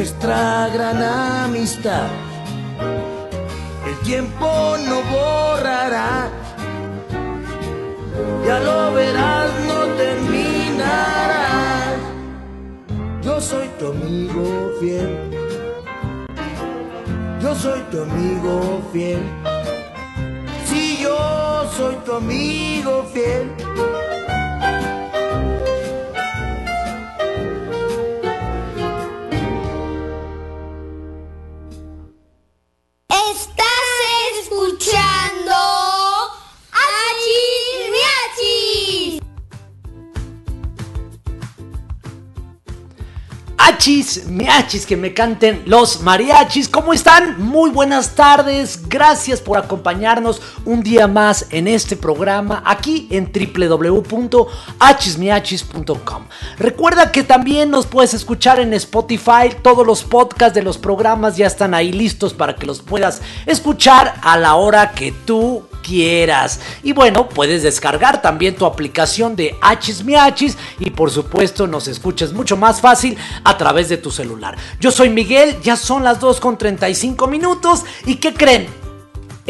nuestra gran amistad. El tiempo no borrará, ya lo verás, no terminará. Yo soy tu amigo fiel. Yo soy tu amigo fiel. Si yo soy tu amigo fiel. Achis, miachis, que me canten los mariachis. ¿Cómo están? Muy buenas tardes. Gracias por acompañarnos un día más en este programa aquí en www.achismiachis.com. Recuerda que también nos puedes escuchar en Spotify. Todos los podcasts de los programas ya están ahí listos para que los puedas escuchar a la hora que tú Y bueno, puedes descargar también tu aplicación de Hachis Miachis y por supuesto nos escuches mucho más fácil a través de tu celular. Yo soy Miguel, ya son las 2 con 35 minutos y ¿qué creen?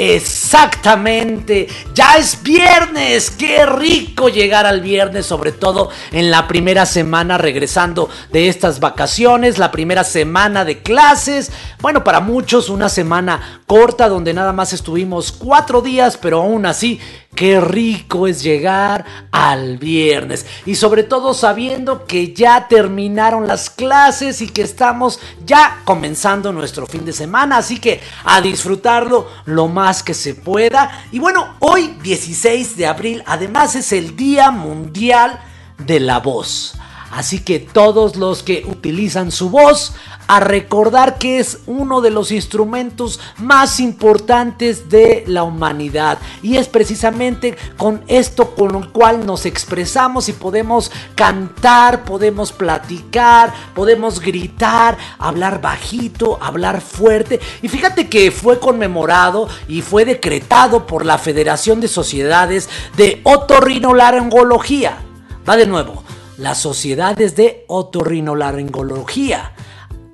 Exactamente, ya es viernes, qué rico llegar al viernes, sobre todo en la primera semana regresando de estas vacaciones, la primera semana de clases, bueno, para muchos una semana corta donde nada más estuvimos cuatro días, pero aún así Qué rico es llegar al viernes y sobre todo sabiendo que ya terminaron las clases y que estamos ya comenzando nuestro fin de semana, así que a disfrutarlo lo más que se pueda. Y bueno, hoy 16 de abril además es el Día Mundial de la Voz. Así que todos los que utilizan su voz a recordar que es uno de los instrumentos más importantes de la humanidad. Y es precisamente con esto con lo cual nos expresamos y podemos cantar, podemos platicar, podemos gritar, hablar bajito, hablar fuerte. Y fíjate que fue conmemorado y fue decretado por la Federación de Sociedades de Otorrinolaringología. Va de nuevo las sociedades de otorrinolaringología.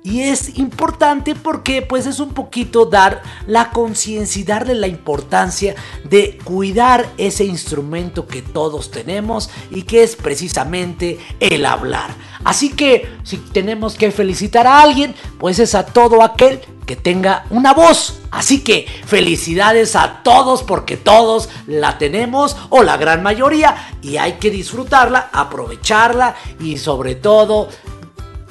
Y es importante porque pues es un poquito dar la conciencia y darle la importancia de cuidar ese instrumento que todos tenemos y que es precisamente el hablar. Así que si tenemos que felicitar a alguien, pues es a todo aquel que tenga una voz. Así que felicidades a todos porque todos la tenemos o la gran mayoría y hay que disfrutarla, aprovecharla y sobre todo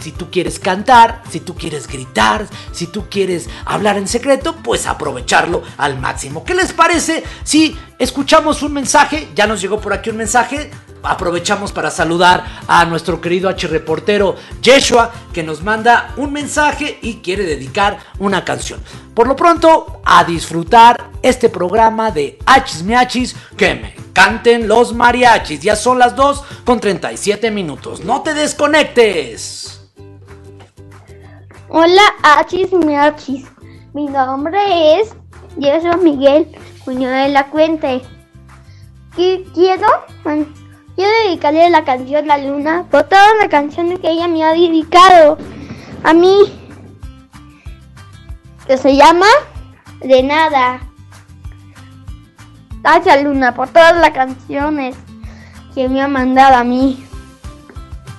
si tú quieres cantar, si tú quieres gritar, si tú quieres hablar en secreto, pues aprovecharlo al máximo. ¿Qué les parece si escuchamos un mensaje? Ya nos llegó por aquí un mensaje. Aprovechamos para saludar a nuestro querido H reportero Yeshua que nos manda un mensaje y quiere dedicar una canción. Por lo pronto, a disfrutar este programa de Hachis Miachis que me canten los mariachis. Ya son las 2 con 37 minutos. No te desconectes. Hola, Achis Miachis. Mi nombre es Jesús Miguel Cuño de la Cuente. Quiero Yo dedicaré la canción a Luna por todas las canciones que ella me ha dedicado a mí. Que se llama De Nada. Gracias Luna por todas las canciones que me ha mandado a mí.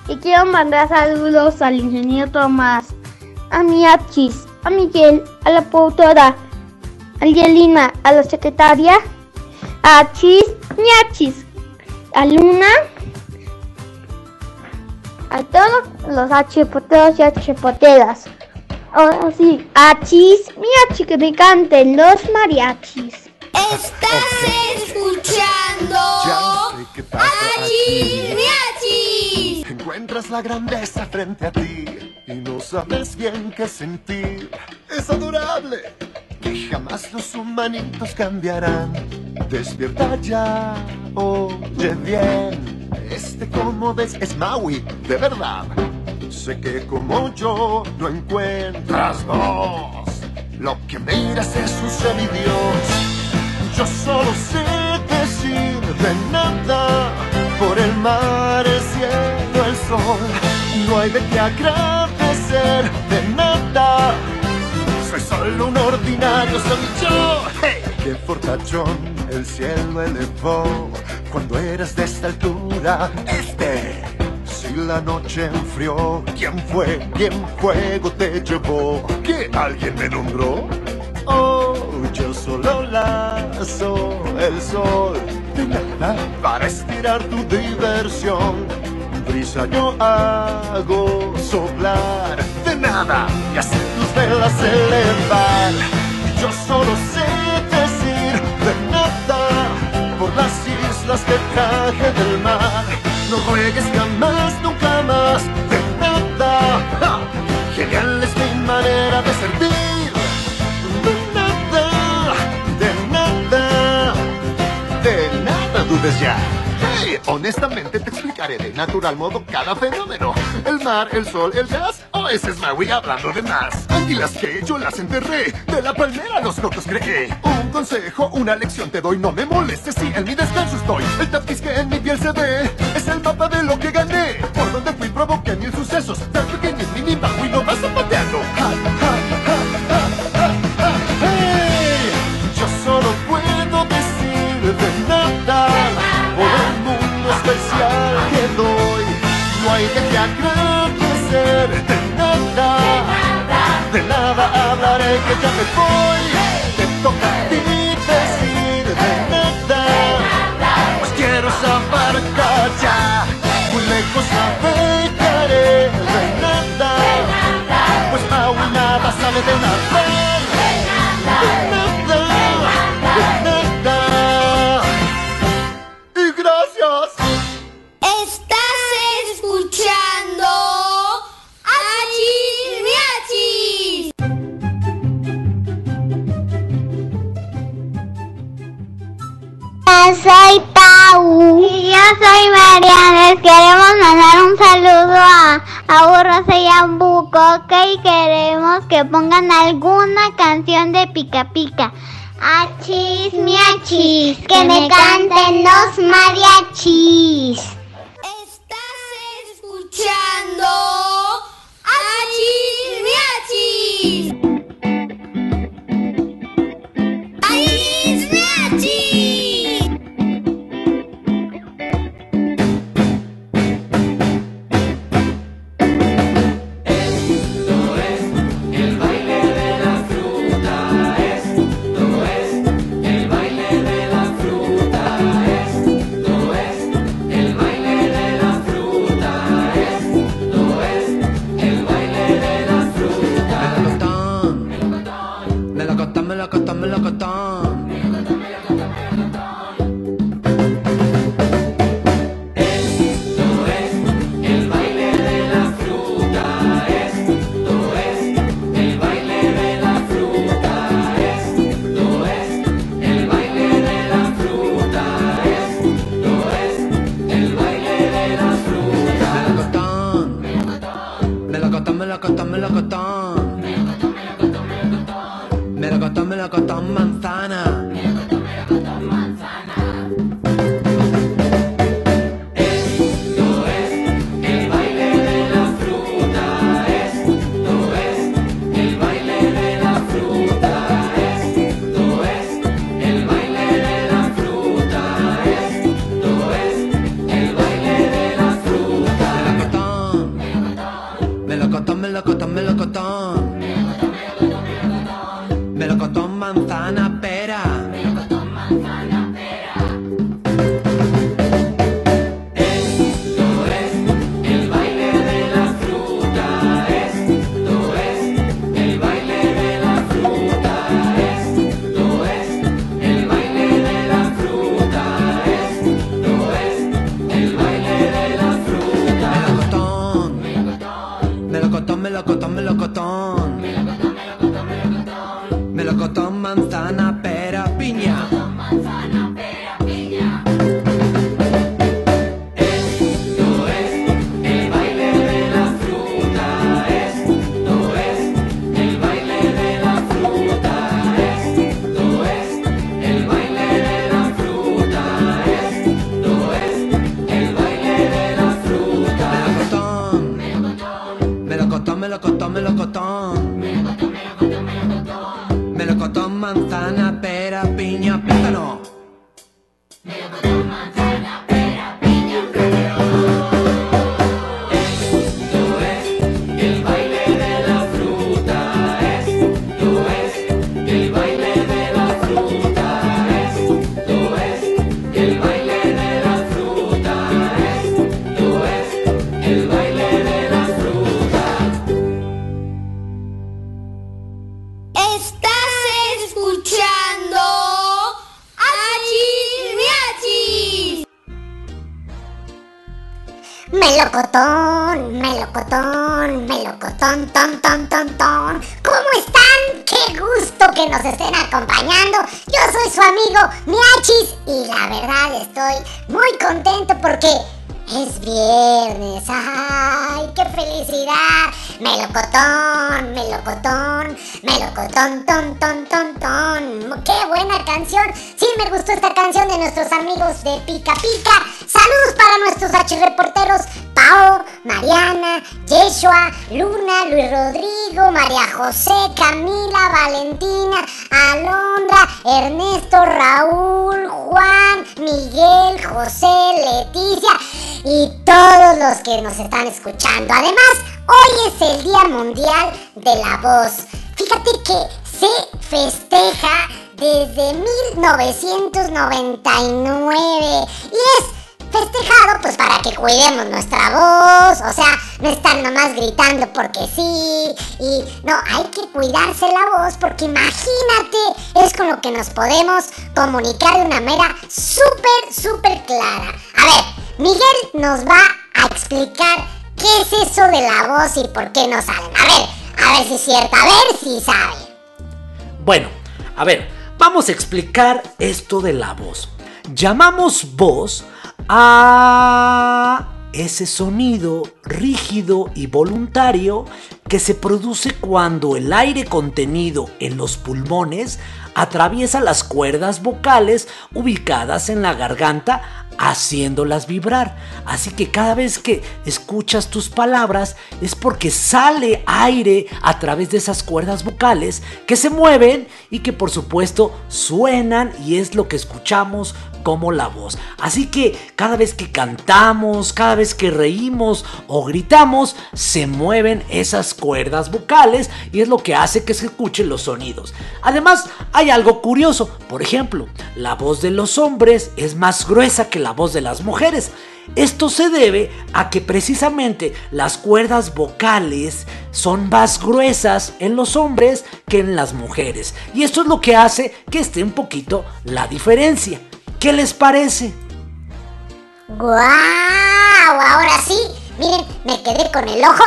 Y quiero mandar saludos al ingeniero Tomás, a mi Achis, a Miguel, a la productora, a Angelina, a la secretaria, a Achis, mi Achis, a Luna, a todos los H-poteros y H-poteras. Ahora sí, Achis, mi Achis, que me canten los mariachis. Estás escuchando Achis. Miachis. Encuentras la grandeza frente a ti y no sabes bien qué sentir. Es adorable que jamás los humanitos cambiarán. Despierta ya, oye bien. Este como ves es Maui, de verdad. Sé que como yo no encuentras voz. Lo que miras es un semidios. Yo solo sé decir de nada por el mar, el cielo, el sol. No hay de qué agradecer de nada. Soy solo un ordinario, soy yo. ¡Hey! ¡Qué fortachón el cielo elevó cuando eras de esta altura! Este. Si la noche enfrió, ¿quién fue? ¿Quién fuego te llevó? ¿Que alguien me nombró? Oh, yo solo lazo el sol de nada para estirar tu diversión. Brisa yo hago soplar de nada y hacer tus velas elevar. Yo solo sé decir de nada por las islas que traje del mar. No juegues jamás, nunca más de nada. Genial es mi manera de servir. De nada, de nada, de nada dudes ya. Honestamente te explicaré de natural modo cada fenómeno. El mar, el sol, el gas, o ese es Maui hablando de más. Anguilas que yo las enterré, de la palmera los cocos creé. Un consejo, una lección te doy, no me molestes si en mi descanso estoy. El tapiz que en mi piel se ve, es el mapa de lo que gané. Por donde fui provoqué mil sucesos, tan pequeño es mini Maui, no vas zapateando. No hay de qué agradecer de nada. De nada hablaré que ya me voy. Te toca a ti decir de nada. Pues quiero saber ya. Muy lejos navegaré de nada. Pues aún nada sabe de nada. De queremos mandar un saludo a, a Burros y a Buco y queremos que pongan alguna canción de Pica Pica. Achis, miachis, que me canten los mariachis. Estás escuchando Achis Miachis. Achis melocotón, ton, ton, ton, ton. ¡Qué buena canción! Sí, me gustó esta canción de nuestros amigos de Pica Pica. Saludos para nuestros archirreporteros Pao, Mariana, Yeshua, Luna, Luis Rodrigo, María José, Camila, Valentina, Alondra, Ernesto, Raúl, Juan, Miguel, José, Leticia y todos los que nos están escuchando. Además, hoy es el Día Mundial de la Voz. Fíjate que se festeja desde 1999 y es festejado pues para que cuidemos nuestra voz, o sea, no estar nomás gritando porque sí, y no, hay que cuidarse la voz porque imagínate, es con lo que nos podemos comunicar de una manera súper, súper clara. A ver, Miguel nos va a explicar qué es eso de la voz y por qué no salen. A ver, a ver si es cierto, a ver si sabe. Bueno, a ver, vamos a explicar esto de la voz. Llamamos voz a ese sonido rígido y voluntario que se produce cuando el aire contenido en los pulmones atraviesa las cuerdas vocales ubicadas en la garganta haciéndolas vibrar. Así que cada vez que escuchas tus palabras es porque sale aire a través de esas cuerdas vocales que se mueven y que por supuesto suenan y es lo que escuchamos como la voz. Así que cada vez que cantamos, cada vez que reímos o gritamos, se mueven esas cuerdas vocales y es lo que hace que se escuchen los sonidos. Además, hay algo curioso. Por ejemplo, la voz de los hombres es más gruesa que la voz de las mujeres. Esto se debe a que precisamente las cuerdas vocales son más gruesas en los hombres que en las mujeres. Y esto es lo que hace que esté un poquito la diferencia. ¿Qué les parece? ¡Guau! Ahora sí, miren, me quedé con el ojo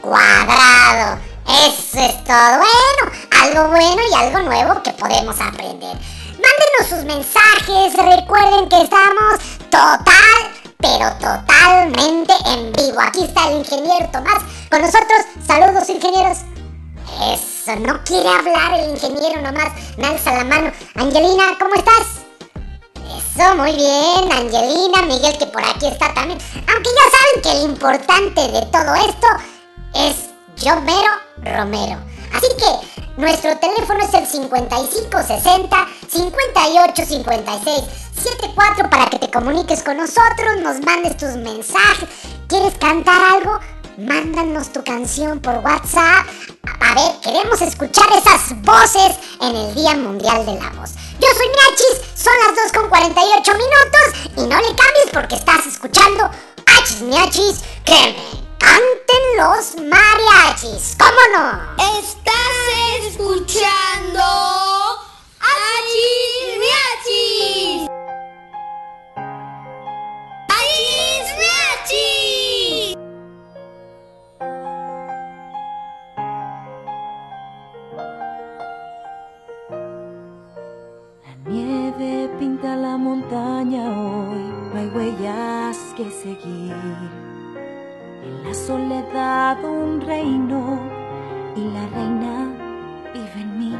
cuadrado. Eso es todo. Bueno, algo bueno y algo nuevo que podemos aprender. Mándenos sus mensajes. Recuerden que estamos total, pero totalmente en vivo. Aquí está el ingeniero Tomás con nosotros. Saludos, ingenieros. Eso, no quiere hablar el ingeniero nomás. Me alza la mano. Angelina, ¿cómo estás? Eso, muy bien, Angelina, Miguel, que por aquí está también. Aunque ya saben que lo importante de todo esto es yo mero Romero. Así que nuestro teléfono es el 5560 5856 74 para que te comuniques con nosotros, nos mandes tus mensajes. ¿Quieres cantar algo? Mándanos tu canción por WhatsApp. A ver, queremos escuchar esas voces en el Día Mundial de la Voz. Yo soy Miachis, son las 2 con 48 minutos y no le cambies porque estás escuchando Achis Miachis que canten los mariachis. ¿Cómo no? Estás escuchando Achis Miachis. Achis Miachis. La nieve pinta la montaña hoy, no hay huellas que seguir. La soledad un reino y la reina vive en mí.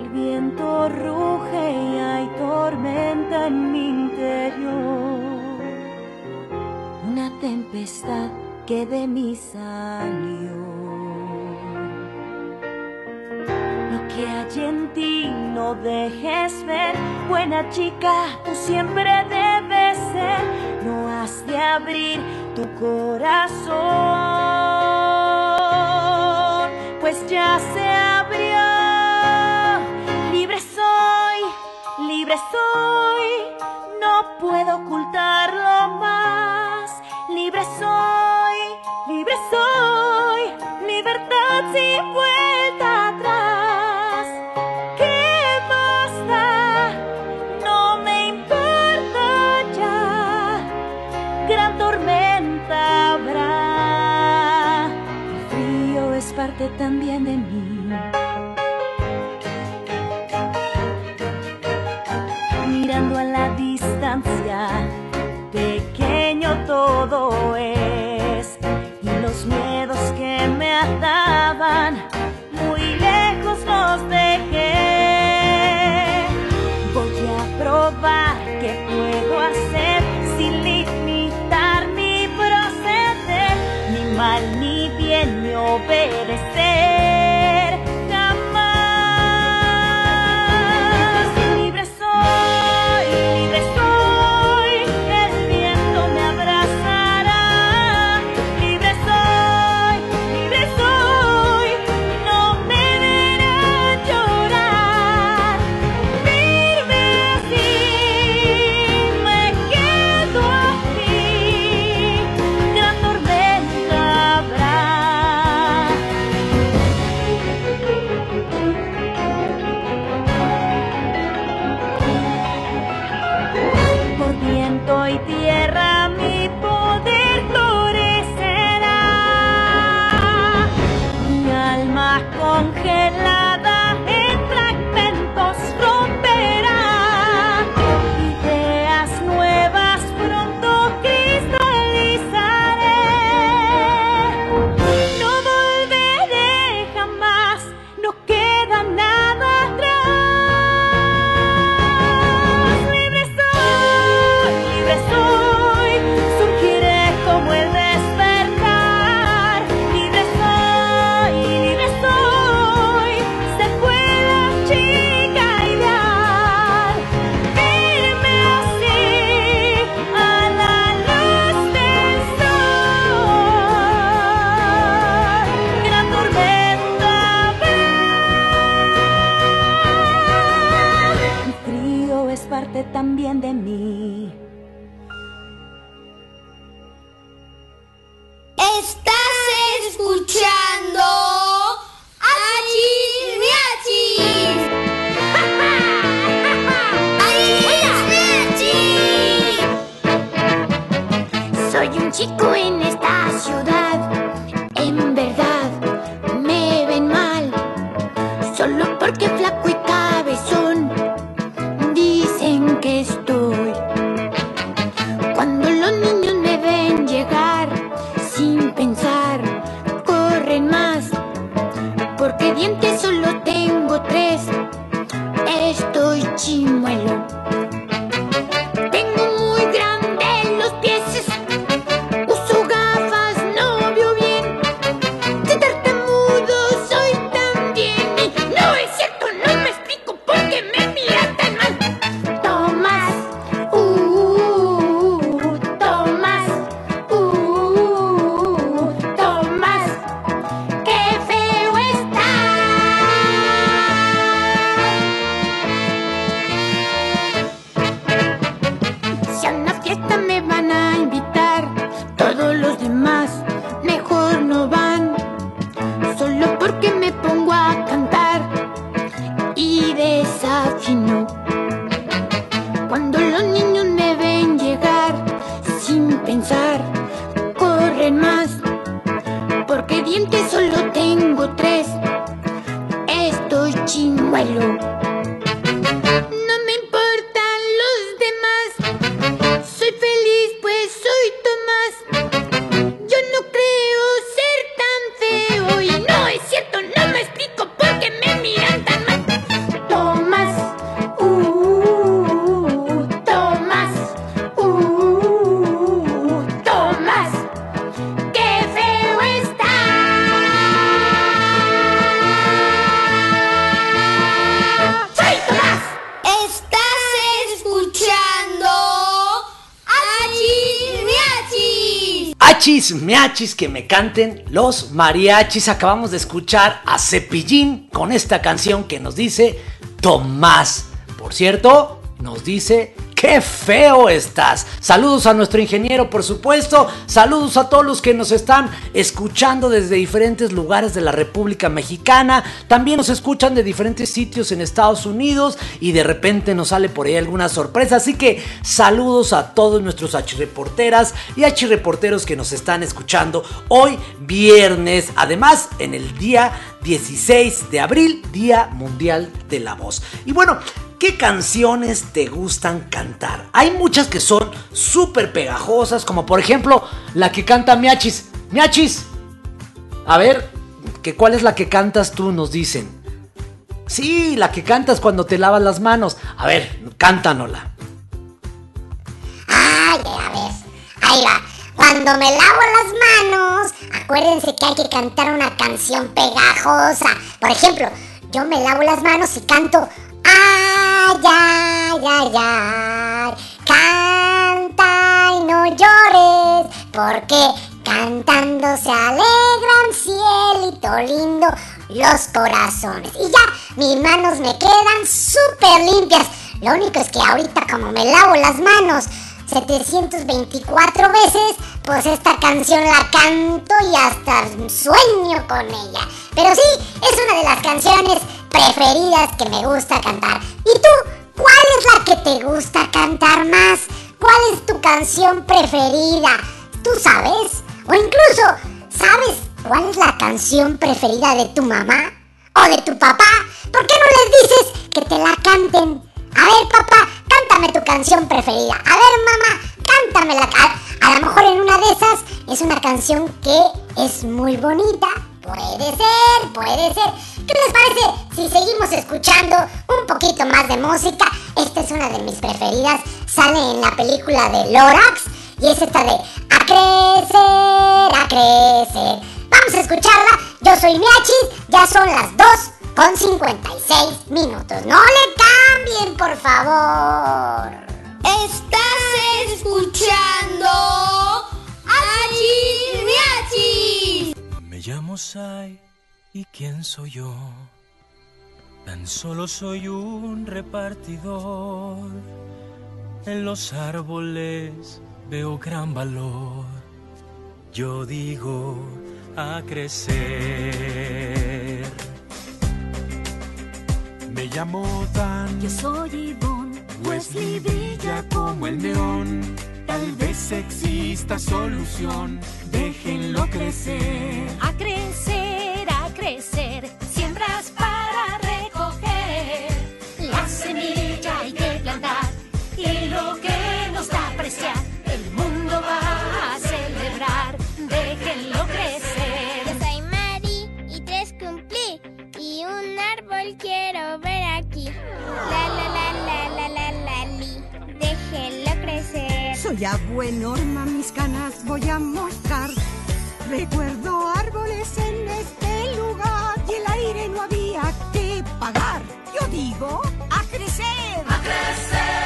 El viento ruge y hay tormenta en mi interior. Una tempestad que de mí salió. Lo que hay en ti no dejes ver, buena chica, tú siempre debes ser. De abrir tu corazón, pues ya se abrió. Libre soy, libre soy, no puedo ocultarlo más. Libre soy, libre soy, libertad sin vuelta también de mí. Mirando a la distancia, pequeño todo es. Y los miedos que me ataban, muy lejos los dejé. Voy a probar qué puedo hacer sin limitar mi proceder, ni mal ni bien ni obedecer. Y tierra Que me canten los mariachis. Acabamos de escuchar a Cepillín con esta canción que nos dice Tomás. Por cierto, nos dice ¡Qué feo estás! Saludos a nuestro ingeniero, por supuesto. Saludos a todos los que nos están escuchando desde diferentes lugares de la República Mexicana. También nos escuchan de diferentes sitios en Estados Unidos y de repente nos sale por ahí alguna sorpresa. Así que saludos a todos nuestros achirreporteras y achirreporteros que nos están escuchando hoy viernes. Además, en el día 16 de abril, Día Mundial de la Voz. Y bueno, ¿Qué canciones te gustan cantar? Hay muchas que son súper pegajosas, como por ejemplo la que canta Miachis. Miachis, a ver, ¿que ¿cuál es la que cantas tú? Nos dicen. Sí, la que cantas cuando te lavas las manos. A ver, cántanosla. Ay, a ver, ahí va. Cuando me lavo las manos, acuérdense que hay que cantar una canción pegajosa. Por ejemplo, yo me lavo las manos y canto Ay, ay, ay, ay. Canta y no llores, porque cantando se alegran cielito lindo los corazones. Y ya, mis manos me quedan súper limpias. Lo único es que ahorita como me lavo las manos 724 veces, pues esta canción la canto y hasta sueño con ella. Pero sí, es una de las canciones preferidas que me gusta cantar. ¿Y tú? ¿Cuál es la que te gusta cantar más? ¿Cuál es tu canción preferida? ¿Tú sabes? O incluso, ¿sabes cuál es la canción preferida de tu mamá? ¿O de tu papá? ¿Por qué no les dices que te la canten? A ver, papá, cántame tu canción preferida. A ver, mamá, cántamela. A, a lo mejor en una de esas es una canción que es muy bonita. Puede ser, puede ser. ¿Qué les parece si seguimos escuchando un poquito más de música? Esta es una de mis preferidas. Sale en la película de Lorax. Y es esta de A crecer, a crecer. Vamos a escucharla. Yo soy Miachis. Ya son las 2 con 56 minutos. No le cambien, por favor. Estás escuchando Achis. Me llamo Sai y quién soy yo. Tan solo soy un repartidor. En los árboles veo gran valor. Yo digo a crecer. Llamo Dan. Yo soy Ivonne. Wesley brilla como el neón. Tal vez exista solución. Déjenlo crecer. A crecer, a crecer. Siembras para recoger. La semilla hay que plantar. Y lo que nos da apreciar. Quiero ver aquí. La la la la la la la li. Déjenlo crecer. Soy abuela Norma, mis canas voy a mostrar. Recuerdo árboles en este lugar y el aire no había que pagar. Yo digo. A crecer, a crecer,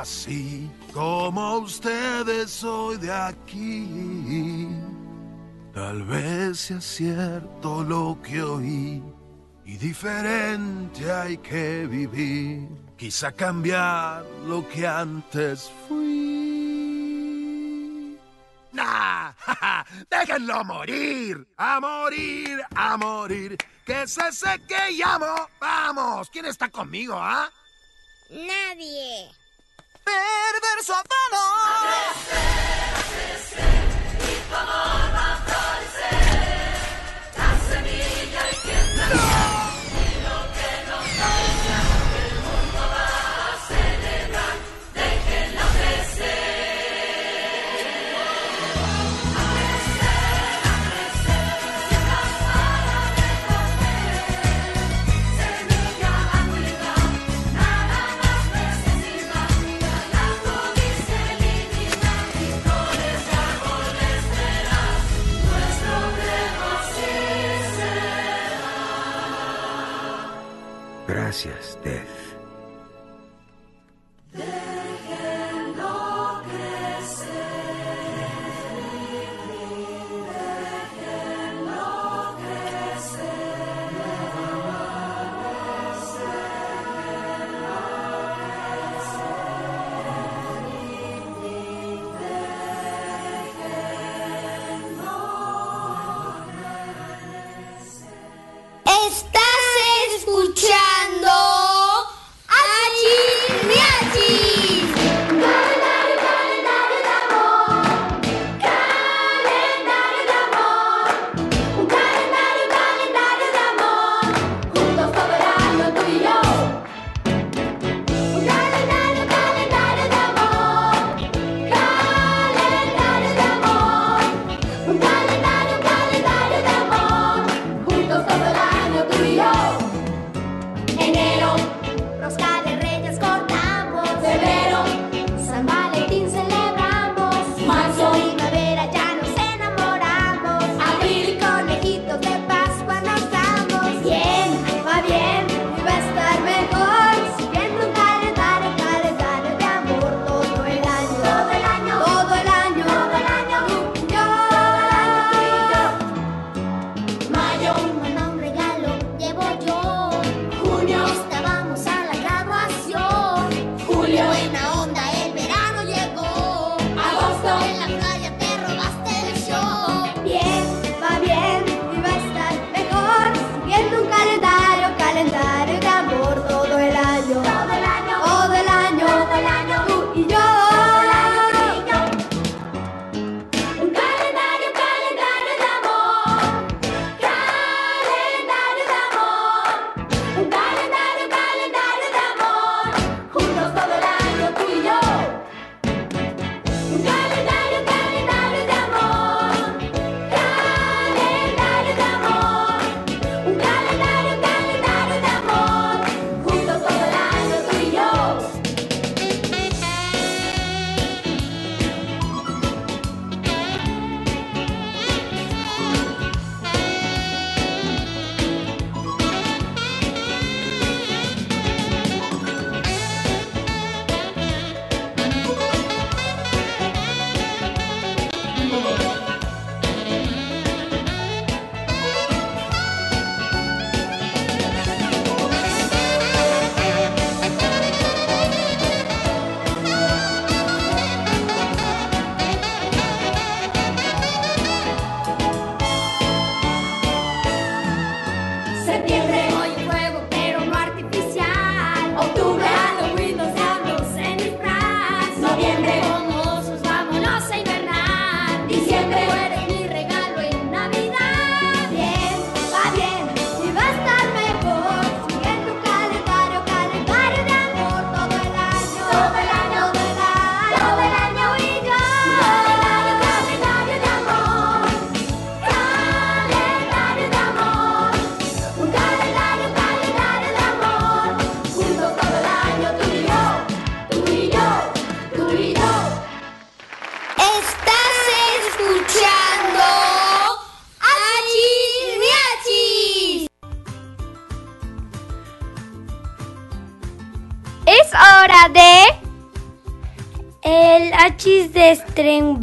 así. Como ustedes soy de aquí. Tal vez sea cierto lo que oí. Y diferente hay que vivir. Quizá cambiar lo que antes fui. Nah, jaja, Déjenlo morir. A morir, a morir. Que se seque y amo. Vamos. ¿Quién está conmigo, ah? Nadie. Perverso afano.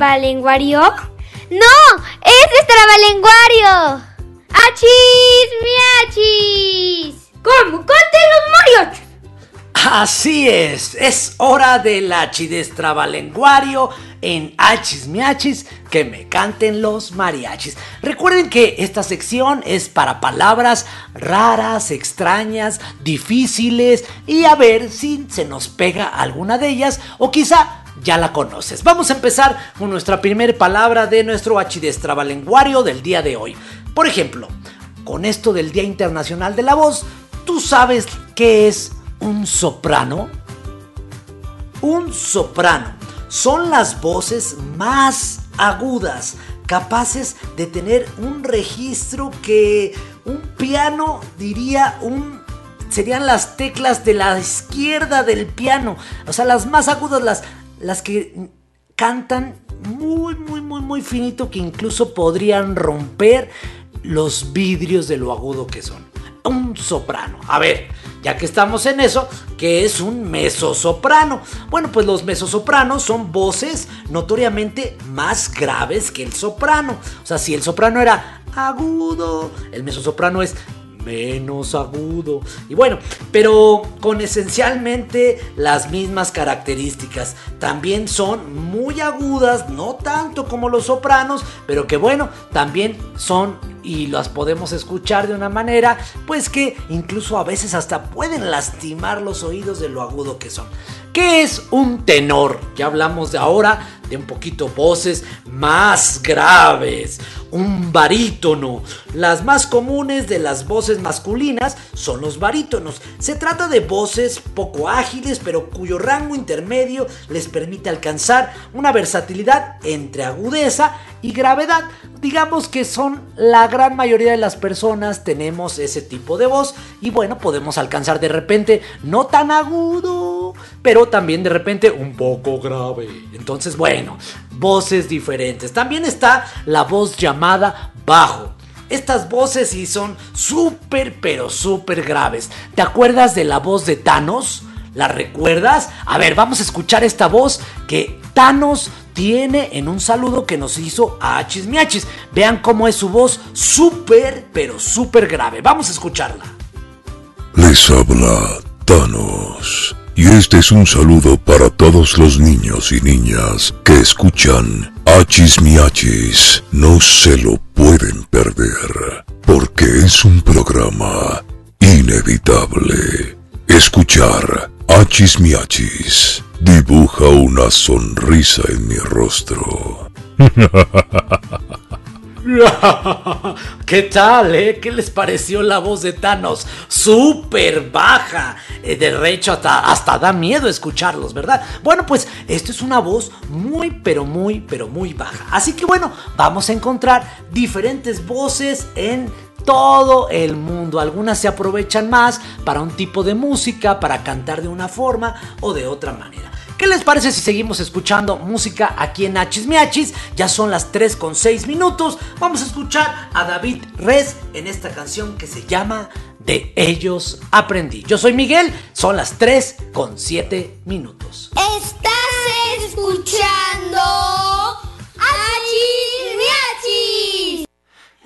Estrenvalenguario. No, es estrabalenguario. ¡Achis, miachis! ¿Cómo? ¡Canten los mariachis! Así es, es hora del achidestrabalenguario en Achis Miachis que me canten los mariachis. Recuerden que esta sección es para palabras raras, extrañas, difíciles y a ver si se nos pega alguna de ellas o quizá ya la conoces. Vamos a empezar con nuestra primera palabra de nuestro achidestrabalenguario del día de hoy. Por ejemplo, con esto del Día Internacional de la Voz, ¿tú sabes qué es un soprano? Un soprano son las voces más agudas, capaces de tener un registro que un piano diría un serían las teclas de la izquierda del piano, o sea, las más agudas, las las que cantan muy muy muy muy finito que incluso podrían romper los vidrios de lo agudo que son. Un soprano. A ver, ya que estamos en eso, ¿qué es un mezzosoprano? Bueno, pues los mezzosopranos son voces notoriamente más graves que el soprano. O sea, si el soprano era agudo, el mezzosoprano es menos agudo. Y bueno, pero con esencialmente las mismas características. También son muy agudas, no tanto como los sopranos, pero que bueno, también son y las podemos escuchar de una manera, pues que incluso a veces hasta pueden lastimar los oídos de lo agudo que son. ¿Qué es un tenor? Ya hablamos de ahora de un poquito voces más graves. Un barítono. Las más comunes de las voces masculinas son los barítonos. Se trata de voces poco ágiles, pero cuyo rango intermedio les permite alcanzar una versatilidad entre agudeza y gravedad. Digamos que son la gran mayoría de las personas tenemos ese tipo de voz y bueno, podemos alcanzar de repente no tan agudo, pero también de repente un poco grave. Entonces, bueno, voces diferentes. También está la voz llamada bajo. Estas voces sí son súper, pero súper graves. ¿Te acuerdas de la voz de Thanos? ¿La recuerdas? A ver, vamos a escuchar esta voz que Thanos tiene en un saludo que nos hizo a Achis Miachis. Vean cómo es su voz súper, pero súper grave. Vamos a escucharla. Les habla Thanos. Y este es un saludo para todos los niños y niñas que escuchan Achis Miachis. No se lo pueden perder, porque es un programa inevitable. Escuchar Achis Miachis dibuja una sonrisa en mi rostro. ¿Qué tal, eh? ¿Qué les pareció la voz de Thanos? Súper baja. Eh, de hecho, hasta, hasta da miedo escucharlos, ¿verdad? Bueno, pues esto es una voz muy, pero muy, pero muy baja. Así que bueno, vamos a encontrar diferentes voces en todo el mundo. Algunas se aprovechan más para un tipo de música, para cantar de una forma o de otra manera. ¿Qué les parece si seguimos escuchando música aquí en Hachis Miachis? Ya son las 3 con 6 minutos. Vamos a escuchar a David Res en esta canción que se llama De ellos aprendí. Yo soy Miguel, son las 3 con 7 minutos. Estás escuchando Achis Miachis.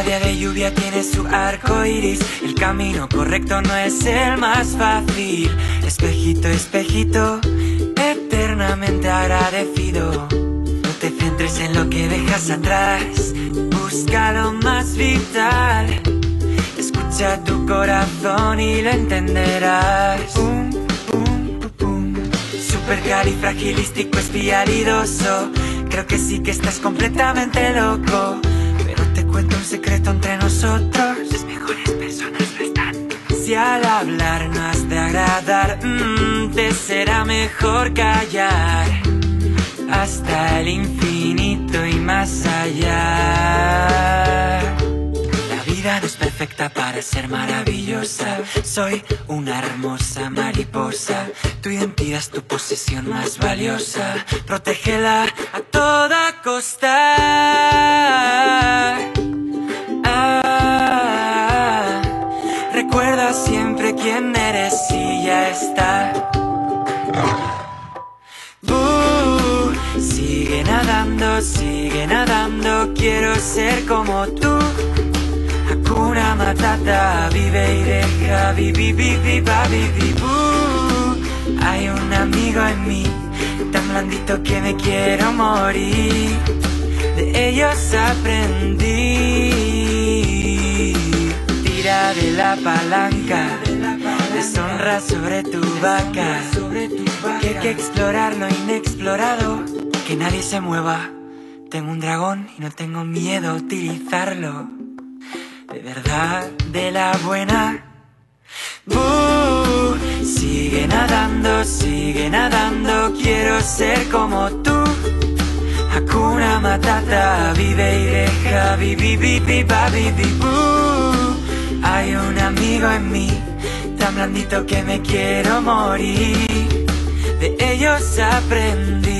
Cada día de lluvia tiene su arco iris. El camino correcto no es el más fácil. Espejito, espejito, eternamente agradecido. No te centres en lo que dejas atrás. Busca lo más vital. Escucha tu corazón y lo entenderás. Pum, pum, pum. Supercalifragilístico espialidoso. Creo que sí que estás completamente loco. Cuento un secreto entre nosotros. Las mejores personas no están. Si al hablar no has de agradar, mm, te será mejor callar. Hasta el infinito y más allá. La vida no es perfecta para ser maravillosa. Soy una hermosa mariposa. Tu identidad es tu posesión más valiosa. Protégela a toda costa. Sigue nadando, quiero ser como tú. Hakuna Matata, vive y deja, vivi, vivi, babi, vi, bú. Hay un amigo en mí, tan blandito que me quiero morir. De ellos aprendí. Tira de la palanca, deshonra sobre tu vaca. Que hay que explorar lo inexplorado, que nadie se mueva. Tengo un dragón y no tengo miedo a utilizarlo. De verdad, de la buena. Buh, sigue nadando, sigue nadando, quiero ser como tú. Hakuna Matata, vive y deja, vivi, vivi, babi, vi, bú. Hay un amigo en mí, tan blandito que me quiero morir. De ellos aprendí.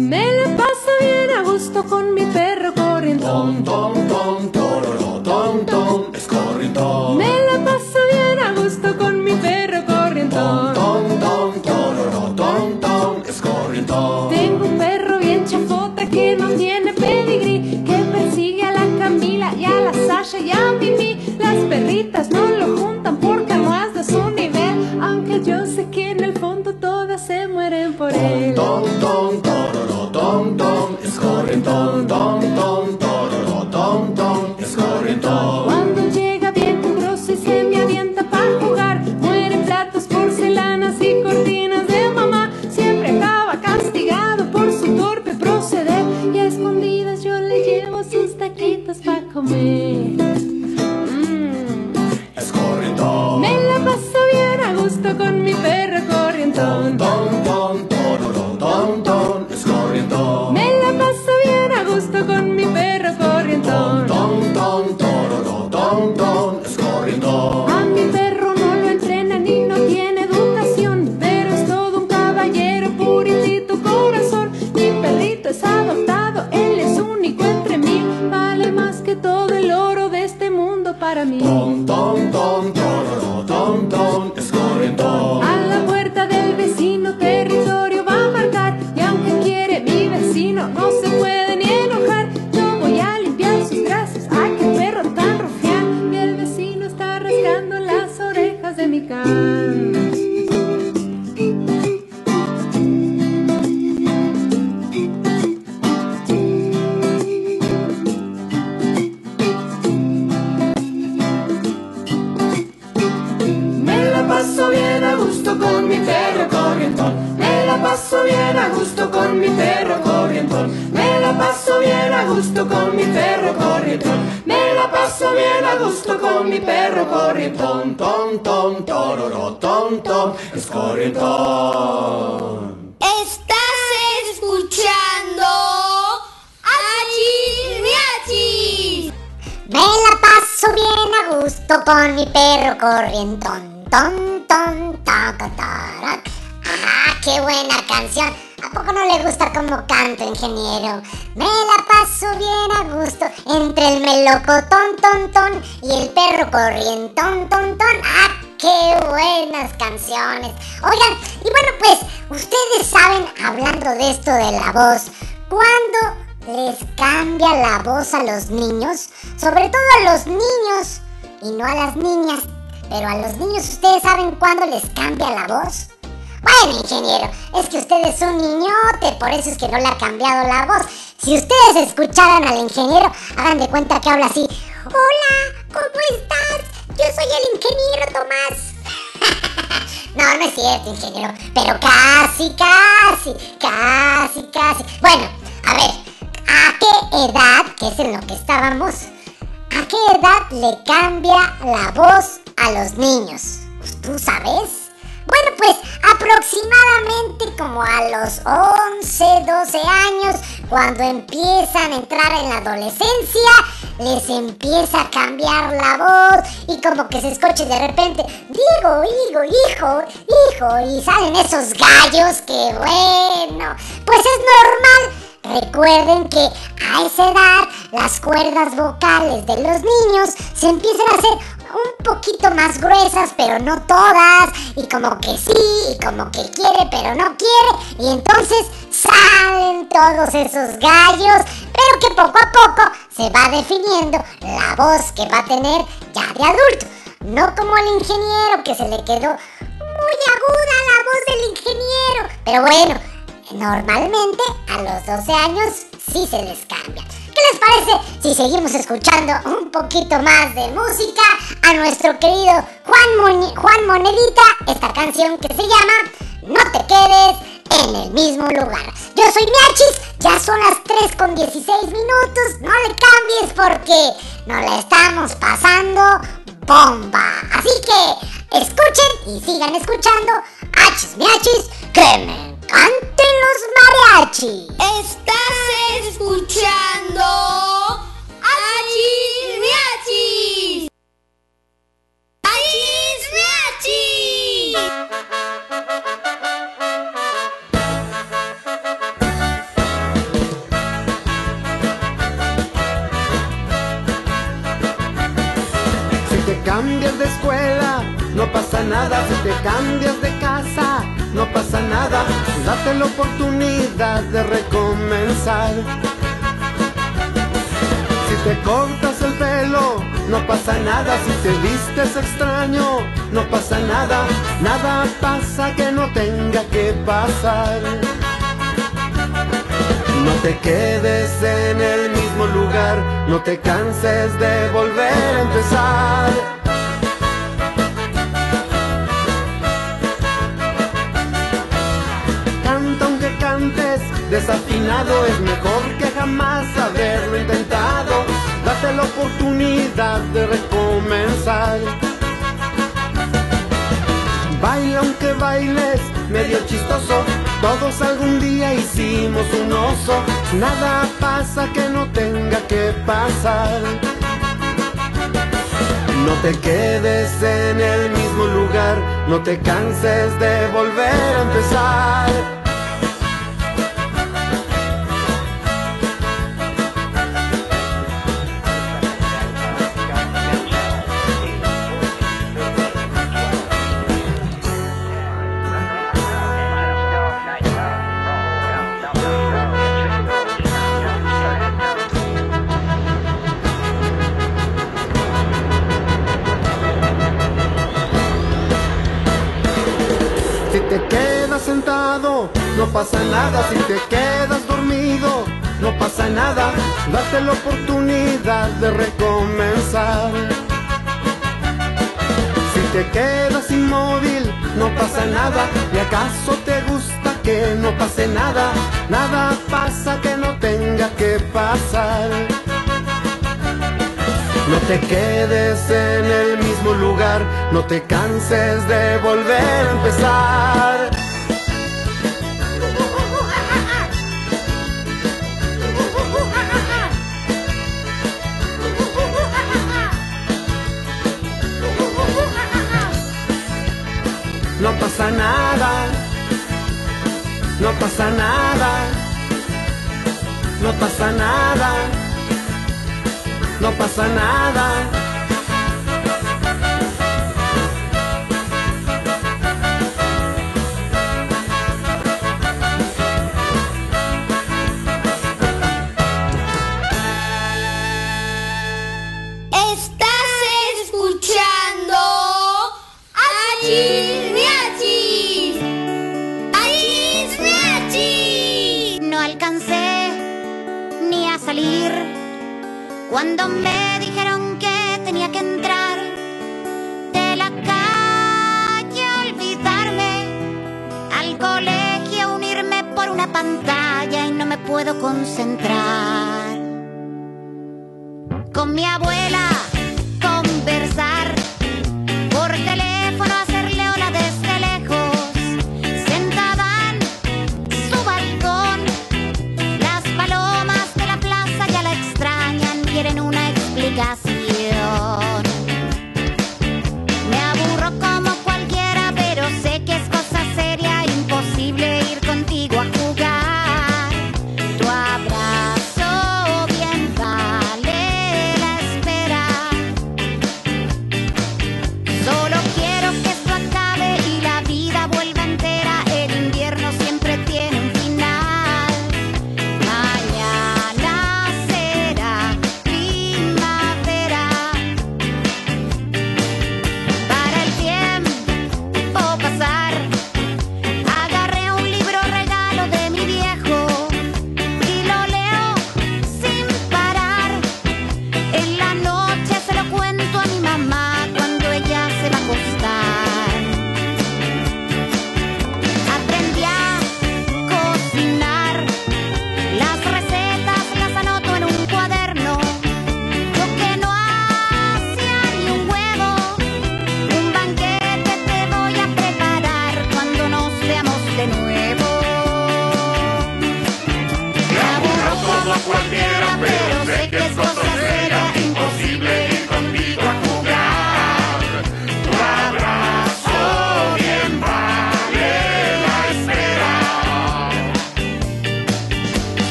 Me la paso bien a gusto con mi perro corrientón. Me la paso bien a gusto con mi perro corrientón. Tengo un perro bien chafota que no tiene pedigrí, que persigue a la Camila y a la Sasha y a Mimi. Las perritas no lo juntan porque no es de su nivel, aunque yo sé que en el fondo todas se mueren por él. Cuando con mi perro corrientón. Me la paso bien a gusto con mi perro corrientón. Me la paso bien a gusto con mi perro corrientón. Ton, ton, tororo, ton, ton, es corrientón. Estás escuchando Achis. Me la paso bien a gusto con mi perro corrientón. Ton, ton, taca, tarac. Ah, qué buena canción. ¿A poco no le gusta cómo canto, ingeniero? Me la paso bien a gusto entre el melocotón, ton, ton y el perro corrientón, ton, ton. Ah, qué buenas canciones. Oigan, y bueno, pues, ustedes saben, hablando de esto de la voz, ¿cuándo les cambia la voz a los niños? Sobre todo a los niños y no a las niñas. Pero a los niños, ¿ustedes saben cuándo les cambia la voz? Bueno, ingeniero, es que usted es un niñote, por eso es que no le ha cambiado la voz. Si ustedes escucharan al ingeniero, hagan de cuenta que habla así. Hola, ¿cómo estás? Yo soy el ingeniero Tomás. no, no es cierto, ingeniero, pero casi, casi, casi, casi. Bueno, a ver, ¿a qué edad, que es en lo que estábamos, a qué edad le cambia la voz a los niños? ¿Tú sabes? Bueno, pues aproximadamente como a los 11, 12 años, cuando empiezan a entrar en la adolescencia, les empieza a cambiar la voz y como que se escuche de repente, digo, hijo, hijo, hijo, y salen esos gallos que bueno, pues es normal. Recuerden que a esa edad las cuerdas vocales de los niños se empiezan a hacer un poquito más gruesas, pero no todas, y como que sí, y como que quiere, pero no quiere, y entonces salen todos esos gallos, pero que poco a poco se va definiendo la voz que va a tener ya de adulto. No como el ingeniero que se le quedó muy aguda la voz del ingeniero, pero bueno, normalmente a los 12 años sí se les cambia. ¿Qué les parece si seguimos escuchando un poquito más de música a nuestro querido Juan, Juan Monedita, esta canción que se llama No te quedes en el mismo lugar? Yo soy Miachis, ya son las 3 con 16 minutos, no le cambies porque nos la estamos pasando bomba. Así que escuchen y sigan escuchando Hachis Miachis, que me encanten los mariachis. Estás escuchando Achis Miachis. Achis Miachis. Si te cambias de escuela, no pasa nada. Si te cambias de casa, no pasa nada. Date la oportunidad de recomenzar. Si te cortas el pelo, no pasa nada. Si te vistes extraño, no pasa nada. Nada pasa que no tenga que pasar. No te quedes en el mismo lugar, no te canses de volver a empezar. De recomenzar. Baila aunque bailes, medio chistoso. Todos algún día hicimos un oso. Nada pasa que no tenga que pasar. No te quedes en el mismo lugar, no te canses de volver a empezar. de recomenzar. Si te quedas inmóvil, no pasa nada. ¿Y acaso te gusta que no pase nada? Nada pasa que no tenga que pasar. No te quedes en el mismo lugar, no te canses de volver a empezar. No pasa nada, no pasa nada, no pasa nada. Cuando me dijeron que tenía que entrar de la calle olvidarme, al colegio unirme por una pantalla y no me puedo concentrar. Con mi abuela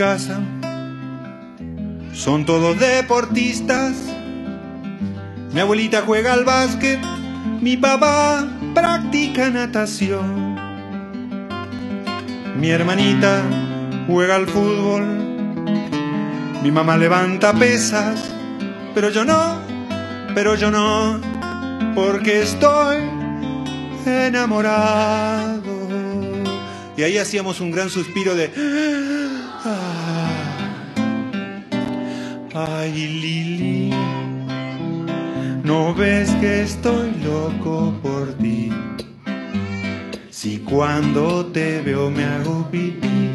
casa son todos deportistas. Mi abuelita juega al básquet, mi papá practica natación. Mi hermanita juega al fútbol, mi mamá levanta pesas, pero yo no, pero yo no, porque estoy enamorado. Y ahí hacíamos un gran suspiro de... Ay, Lili, no ves que estoy loco por ti. Si cuando te veo me hago pipí.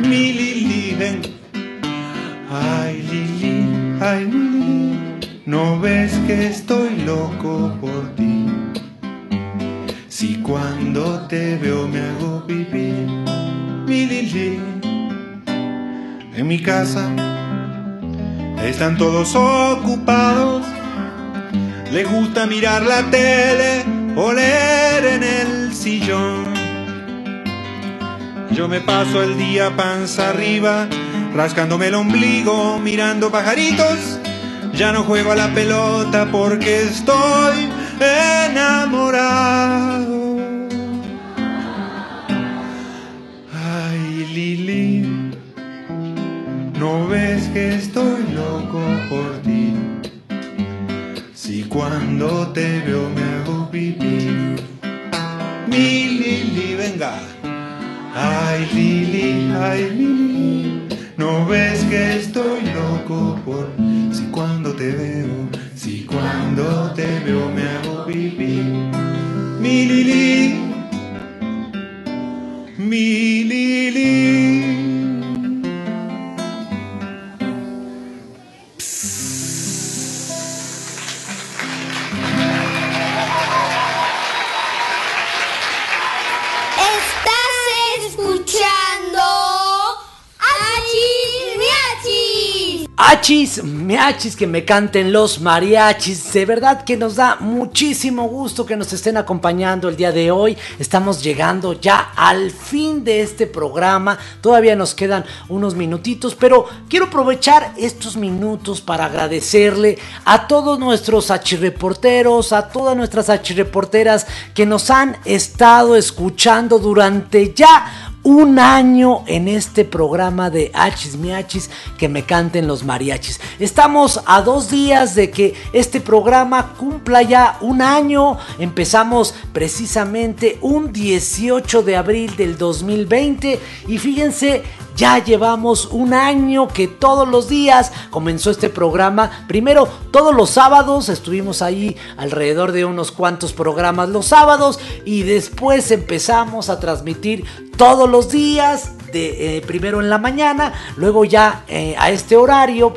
Mi Lili, ven. Ay, Lili, ay, Lili, no ves que estoy loco por ti. Si cuando te veo me hago pipí. Mi Lili, en mi casa están todos ocupados. Les gusta mirar la tele o leer en el sillón. Yo me paso el día panza arriba, rascándome el ombligo, mirando pajaritos. Ya no juego a la pelota porque estoy enamorado. Ay, Lili, ay, Lili, no ves que estoy loco por si cuando te veo, si cuando te veo me hago pipí. Mi Lili, mi Achis, miachis, que me canten los mariachis. De verdad que nos da muchísimo gusto que nos estén acompañando el día de hoy. Estamos llegando ya al fin de este programa. Todavía nos quedan unos minutitos, pero quiero aprovechar estos minutos para agradecerle a todos nuestros achirreporteros, a todas nuestras achirreporteras que nos han estado escuchando durante ya un año en este programa de Hachis Miachis que me canten los mariachis. Estamos a dos días de que este programa cumpla ya un año. Empezamos precisamente un 18 de abril del 2020 y fíjense, ya llevamos un año que todos los días comenzó este programa. Primero, todos los sábados estuvimos ahí alrededor de unos cuantos programas los sábados y después empezamos a transmitir todos los días. De, eh, primero en la mañana, luego ya eh, a este horario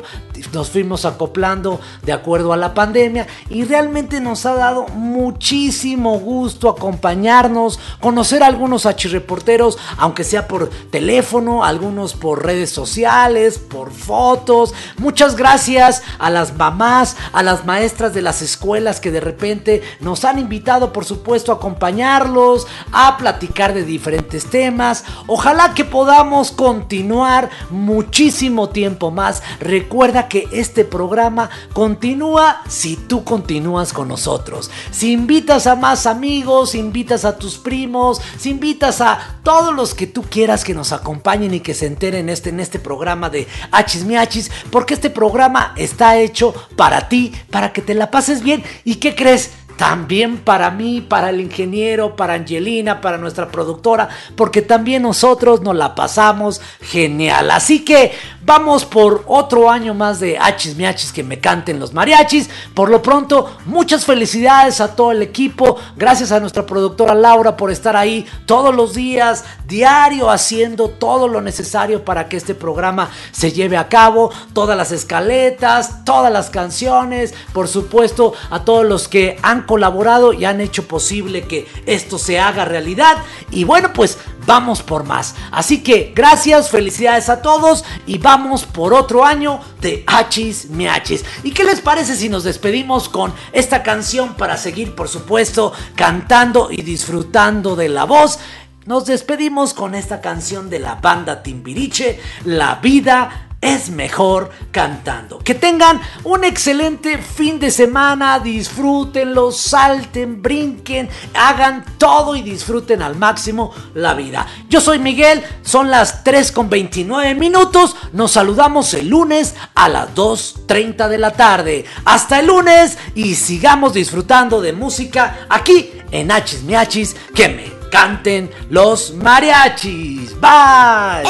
nos fuimos acoplando de acuerdo a la pandemia y realmente nos ha dado muchísimo gusto acompañarnos, conocer a algunos achirreporteros, aunque sea por teléfono, algunos por redes sociales, por fotos. Muchas gracias a las mamás, a las maestras de las escuelas que de repente nos han invitado, por supuesto, a acompañarlos, a platicar de diferentes temas. Ojalá que podamos continuar muchísimo tiempo más. Recuerda que este programa continúa si tú continúas con nosotros. Si invitas a más amigos, si invitas a tus primos, si invitas a todos los que tú quieras que nos acompañen y que se enteren este, en este programa de Hachis Miachis, porque este programa está hecho para ti, para que te la pases bien. ¿Y qué crees? También para mí, para el ingeniero, para Angelina, para nuestra productora, porque también nosotros nos la pasamos genial. Así que vamos por otro año más de Hachis Miachis que me canten los mariachis. Por lo pronto, muchas felicidades a todo el equipo. Gracias a nuestra productora Laura por estar ahí todos los días, diario, haciendo todo lo necesario para que este programa se lleve a cabo. Todas las escaletas, todas las canciones, por supuesto, a todos los que han colaborado y han hecho posible que esto se haga realidad. Y bueno, pues vamos por más. Así que gracias, felicidades a todos y vamos por otro año de Hachis Miachis. ¿Y qué les parece si nos despedimos con esta canción para seguir, por supuesto, cantando y disfrutando de la voz? nos despedimos con esta canción de la banda Timbiriche, La vida es mejor cantando. Que tengan un excelente fin de semana, disfrútenlo, salten, brinquen, hagan todo y disfruten al máximo la vida. Yo soy Miguel, son las 3 con 29 minutos, nos saludamos el lunes a las 2.30 de la tarde. Hasta el lunes y sigamos disfrutando de música aquí en Hachis Miachis, que me canten los mariachis. Bye.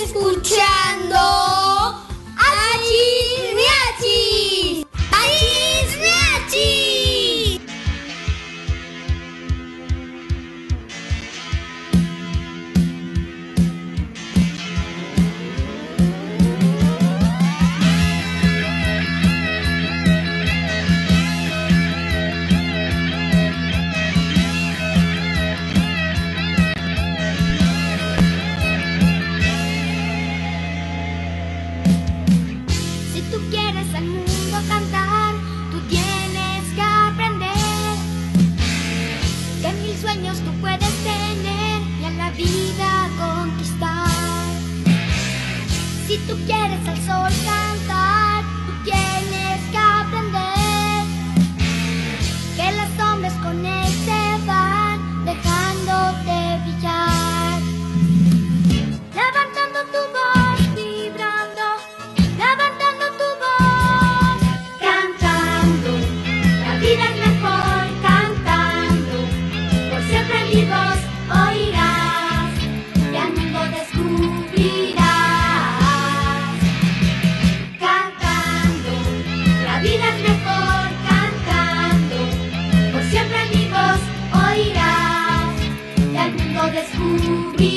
Escuchando Si tú quieres al sol cantar, tú tienes que aprender que las sombras con él se van dejándote brillar. Levantando tu voz, vida es mejor cantando. Por siempre mi voz oirás y al mundo descubrirás.